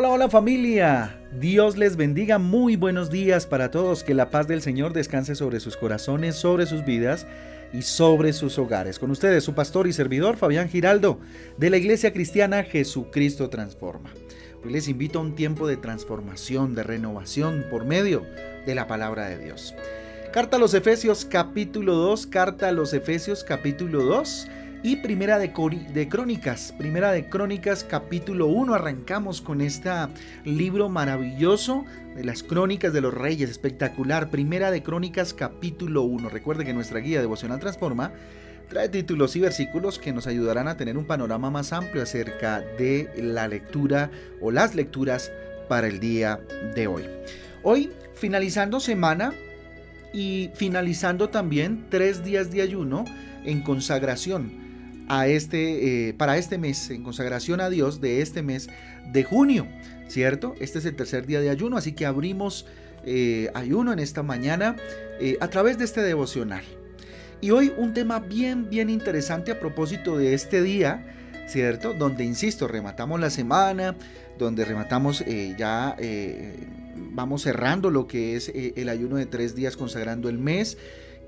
Hola, hola familia. Dios les bendiga. Muy buenos días para todos. Que la paz del Señor descanse sobre sus corazones, sobre sus vidas y sobre sus hogares. Con ustedes su pastor y servidor Fabián Giraldo de la Iglesia Cristiana Jesucristo Transforma. Hoy les invito a un tiempo de transformación, de renovación por medio de la palabra de Dios. Carta a los Efesios capítulo 2, carta a los Efesios capítulo 2 y Primera de, Crónicas, Primera de Crónicas capítulo 1. Arrancamos con este libro maravilloso de las Crónicas de los Reyes, espectacular. Primera de Crónicas capítulo 1. Recuerde que nuestra guía devocional Transforma trae títulos y versículos que nos ayudarán a tener un panorama más amplio acerca de la lectura o las lecturas para el día de hoy. Hoy, finalizando semana y finalizando también tres días de ayuno en consagración a este, eh, para este mes, en consagración a Dios de este mes de junio, ¿cierto? Este es el tercer día de ayuno, así que abrimos eh, ayuno en esta mañana eh, a través de este devocional. Y hoy un tema bien, bien interesante a propósito de este día, ¿cierto? Donde, insisto, rematamos la semana, donde rematamos ya, vamos cerrando lo que es el ayuno de tres días consagrando el mes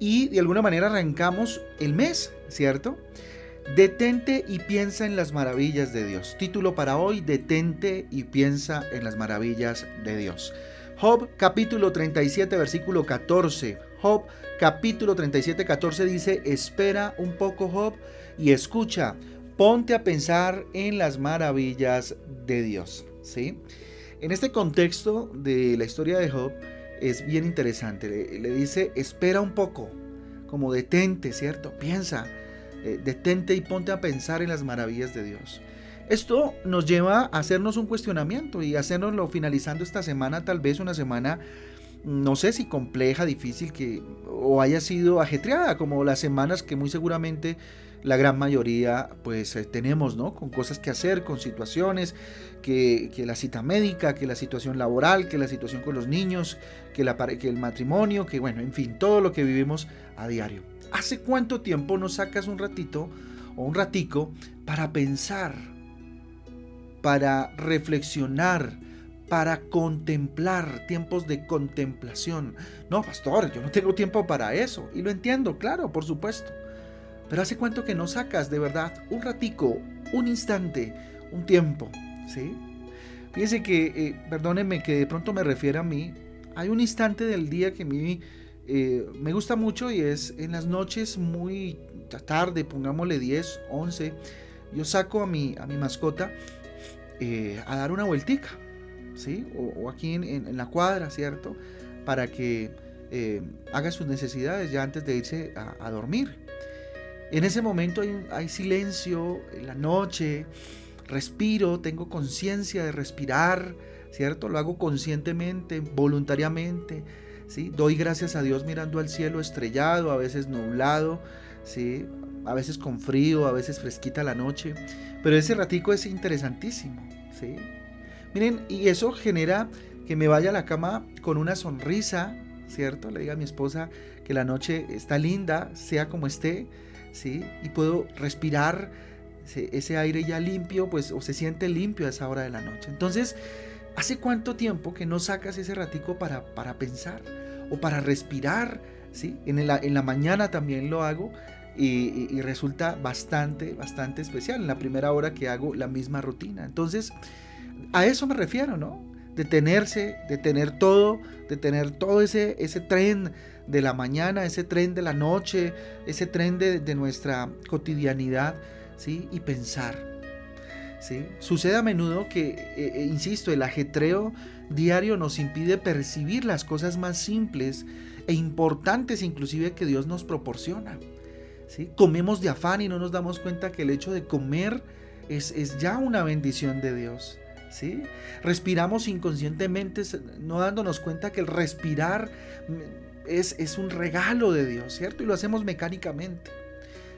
y de alguna manera arrancamos el mes, ¿cierto? Detente y piensa en las maravillas de Dios. Título para hoy, Detente y piensa en las maravillas de Dios. Job capítulo 37 versículo 14. Job capítulo 37 14 dice, espera un poco Job y escucha, ponte a pensar en las maravillas de Dios. ¿Sí? En este contexto de la historia de Job es bien interesante. Le, le dice, espera un poco, como detente, ¿cierto? Piensa eh, detente y ponte a pensar en las maravillas de Dios. Esto nos lleva a hacernos un cuestionamiento y hacernoslo finalizando esta semana, tal vez una semana, no sé si compleja, difícil, que, o haya sido ajetreada, como las semanas que muy seguramente la gran mayoría pues eh, tenemos, ¿no? Con cosas que hacer, con situaciones, que, la cita médica, que la situación laboral, que la situación con los niños, que, el matrimonio, que bueno, en fin, todo lo que vivimos a diario. ¿Hace cuánto tiempo no sacas un ratito o un ratico para pensar, para reflexionar, para contemplar, tiempos de contemplación? No, pastor, yo no tengo tiempo para eso. Y lo entiendo, claro, por supuesto. Pero ¿hace cuánto que no sacas de verdad un ratico, un instante, un tiempo? ¿Sí? Fíjense que, eh, perdónenme que de pronto me refiero a mí, hay un instante del día que a mí eh, me gusta mucho y es en las noches muy tarde, pongámosle 10, 11, yo saco a mi, a mi mascota eh, a dar una vueltica, ¿sí? O, aquí en, la cuadra, ¿cierto? Para que eh, haga sus necesidades ya antes de irse a, dormir. En ese momento hay, hay silencio, en la noche, respiro, tengo conciencia de respirar, ¿cierto? Lo hago conscientemente, voluntariamente Doy gracias a Dios mirando al cielo estrellado, a veces nublado, ¿sí? A veces con frío, a veces fresquita la noche, pero ese ratico es interesantísimo, ¿sí? Miren, y eso genera que me vaya a la cama con una sonrisa, ¿cierto? Le diga a mi esposa que la noche está linda, sea como esté, ¿sí? Y puedo respirar ese aire ya limpio, pues, o se siente limpio a esa hora de la noche. Entonces, ¿hace cuánto tiempo que no sacas ese ratico para, para pensar? o para respirar. ¿sí? En, la, en la mañana también lo hago y, resulta bastante, bastante especial en la primera hora que hago la misma rutina. Entonces, a eso me refiero, ¿no? Detenerse, de tener todo, de tener todo ese, ese tren de la mañana, ese tren de la noche, ese tren de, nuestra cotidianidad, ¿sí? Y pensar, ¿sí? Sucede a menudo que, eh, eh, insisto, el ajetreo diario nos impide percibir las cosas más simples e importantes inclusive que Dios nos proporciona. Comemos de afán y no nos damos cuenta que el hecho de comer es, ya una bendición de Dios. Respiramos inconscientemente no dándonos cuenta que el respirar es, es un regalo de Dios, ¿cierto? Y lo hacemos mecánicamente.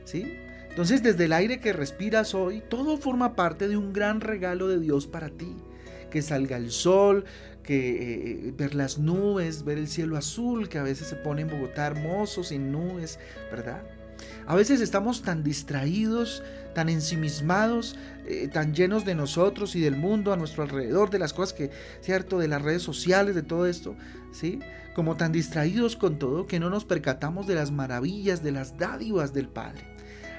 ¿sí? Entonces desde el aire que respiras hoy, todo forma parte de un gran regalo de Dios para ti que salga el sol, que eh, ver las nubes, ver el cielo azul, que a veces se pone en Bogotá hermoso, sin nubes, ¿verdad? A veces estamos tan distraídos, tan ensimismados, eh, tan llenos de nosotros y del mundo a nuestro alrededor, de las cosas que, ¿cierto? De las redes sociales, de todo esto, ¿sí? Como tan distraídos con todo que no nos percatamos de las maravillas, de las dádivas del Padre.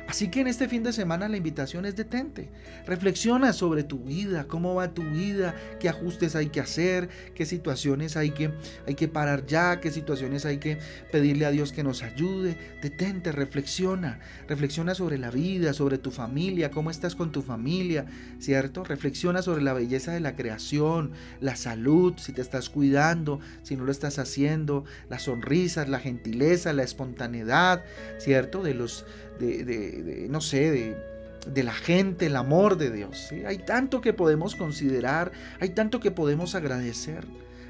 Así que en este fin de semana la invitación es detente. Reflexiona sobre tu vida, cómo va tu vida, qué ajustes hay que hacer, qué situaciones hay que, hay que parar ya, qué situaciones hay que pedirle a Dios que nos ayude. Detente, reflexiona. Reflexiona sobre la vida, sobre tu familia, cómo estás con tu familia, ¿cierto? Reflexiona sobre la belleza de la creación, la salud, si te estás cuidando, si no lo estás haciendo, las sonrisas, la gentileza, la espontaneidad, ¿cierto? De los de, no sé, de, la gente, el amor de Dios. Hay tanto que podemos considerar, hay tanto que podemos agradecer.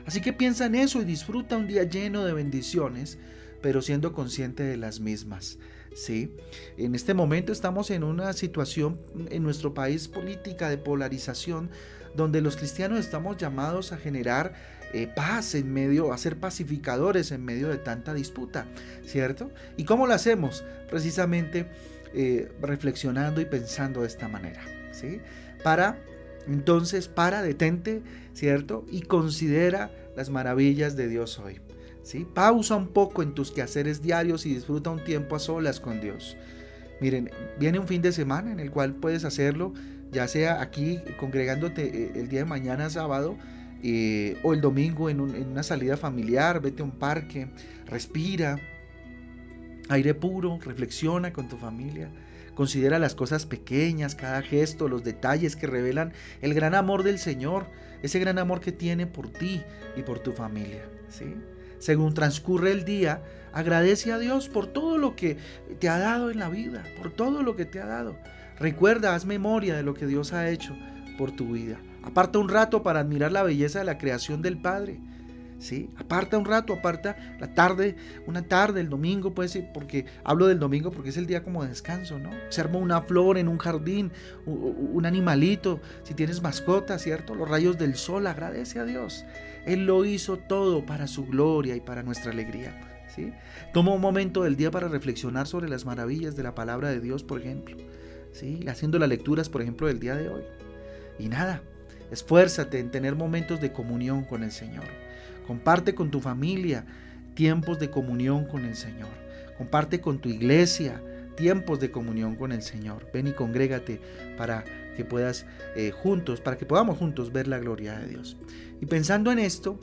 Así que piensa en eso y disfruta un día lleno de bendiciones, pero siendo consciente de las mismas. ¿Sí? En este momento estamos en una situación en nuestro país política de polarización donde los cristianos estamos llamados a generar eh, paz en medio, a ser pacificadores en medio de tanta disputa, ¿cierto? ¿Y cómo lo hacemos? Precisamente eh, reflexionando y pensando de esta manera, ¿sí? Para, entonces, para, detente, ¿cierto? Y considera las maravillas de Dios hoy. Pausa un poco en tus quehaceres diarios y disfruta un tiempo a solas con Dios. Miren, viene un fin de semana en el cual puedes hacerlo, ya sea aquí congregándote eh, el día de mañana sábado eh, o el domingo en, una salida familiar, vete a un parque, respira, aire puro, reflexiona con tu familia. Considera las cosas pequeñas, cada gesto, los detalles que revelan el gran amor del Señor, ese gran amor que tiene por ti y por tu familia. ¿sí? Según transcurre el día, agradece a Dios por todo lo que te ha dado en la vida, por todo lo que te ha dado. Recuerda, haz memoria de lo que Dios ha hecho por tu vida. Aparta un rato para admirar la belleza de la creación del Padre. Aparta un rato, aparta la tarde, una tarde, el domingo, puede ser, porque hablo del domingo porque es el día como de descanso, ¿no? Observa una flor en un jardín, un animalito, si tienes mascota, ¿cierto? Los rayos del sol, agradece a Dios. Él lo hizo todo para su gloria y para nuestra alegría. ¿sí? Toma un momento del día para reflexionar sobre las maravillas de la palabra de Dios, por ejemplo. ¿sí? Haciendo las lecturas, por ejemplo, del día de hoy. Y nada, esfuérzate en tener momentos de comunión con el Señor. Comparte con tu familia tiempos de comunión con el Señor. Comparte con tu iglesia tiempos de comunión con el Señor. Ven y congrégate para que puedas eh, juntos, para que podamos juntos ver la gloria de Dios. Y pensando en esto,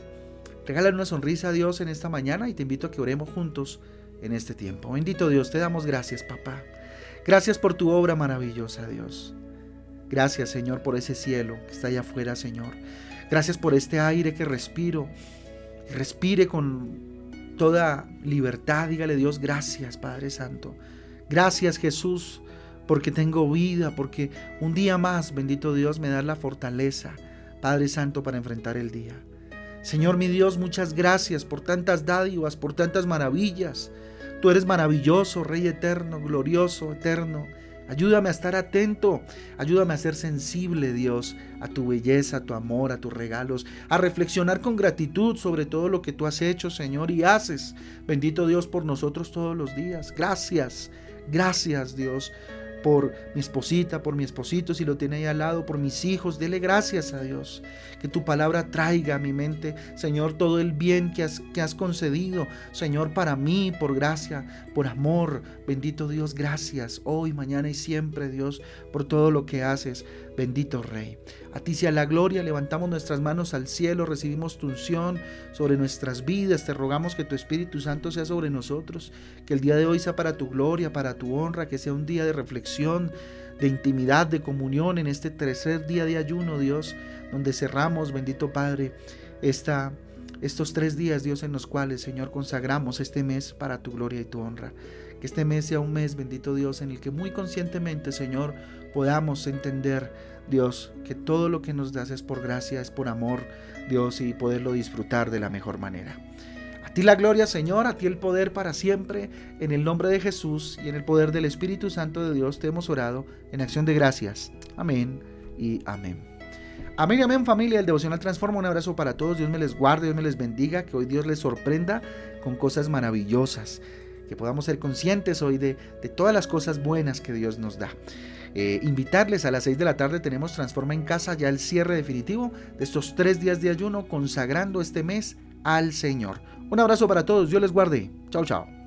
regala una sonrisa a Dios en esta mañana y te invito a que oremos juntos en este tiempo. Bendito Dios, te damos gracias, papá. Gracias por tu obra maravillosa, Dios. Gracias, Señor, por ese cielo que está allá afuera, Señor. Gracias por este aire que respiro. Respire con toda libertad. Dígale Dios, gracias, Padre Santo. Gracias, Jesús, porque tengo vida, porque un día más, bendito Dios, me da la fortaleza, Padre Santo, para enfrentar el día. Señor mi Dios, muchas gracias por tantas dádivas, por tantas maravillas. Tú eres maravilloso, Rey eterno, glorioso, eterno. Ayúdame a estar atento, ayúdame a ser sensible, Dios, a tu belleza, a tu amor, a tus regalos, a reflexionar con gratitud sobre todo lo que tú has hecho, Señor, y haces. Bendito Dios por nosotros todos los días. Gracias, gracias, Dios, por mi esposita, por mi esposito, si lo tiene ahí al lado, por mis hijos. Dele gracias a Dios. Que tu palabra traiga a mi mente, Señor, todo el bien que has, que has concedido, Señor, para mí, por gracia, por amor. Bendito Dios, gracias hoy, mañana y siempre, Dios, por todo lo que haces. Bendito Rey. A ti sea la gloria, levantamos nuestras manos al cielo, recibimos tu unción sobre nuestras vidas, te rogamos que tu Espíritu Santo sea sobre nosotros, que el día de hoy sea para tu gloria, para tu honra, que sea un día de reflexión, de intimidad, de comunión en este tercer día de ayuno, Dios, donde cerramos, bendito Padre, esta, estos tres días, Dios, en los cuales, Señor, consagramos este mes para tu gloria y tu honra. Que este mes sea un mes, bendito Dios, en el que muy conscientemente, Señor, podamos entender, Dios, que todo lo que nos das es por gracia, es por amor, Dios, y poderlo disfrutar de la mejor manera. Ti la gloria, Señor, a ti el poder para siempre. En el nombre de Jesús y en el poder del Espíritu Santo de Dios te hemos orado en acción de gracias. Amén y amén. Amén, y amén familia, el devocional transforma. Un abrazo para todos. Dios me les guarde, Dios me les bendiga, que hoy Dios les sorprenda con cosas maravillosas. Que podamos ser conscientes hoy de, de todas las cosas buenas que Dios nos da. Eh, invitarles a las 6 de la tarde tenemos Transforma en Casa, ya el cierre definitivo de estos tres días de ayuno, consagrando este mes al Señor. Un abrazo para todos, Dios les guarde. Chao, chao.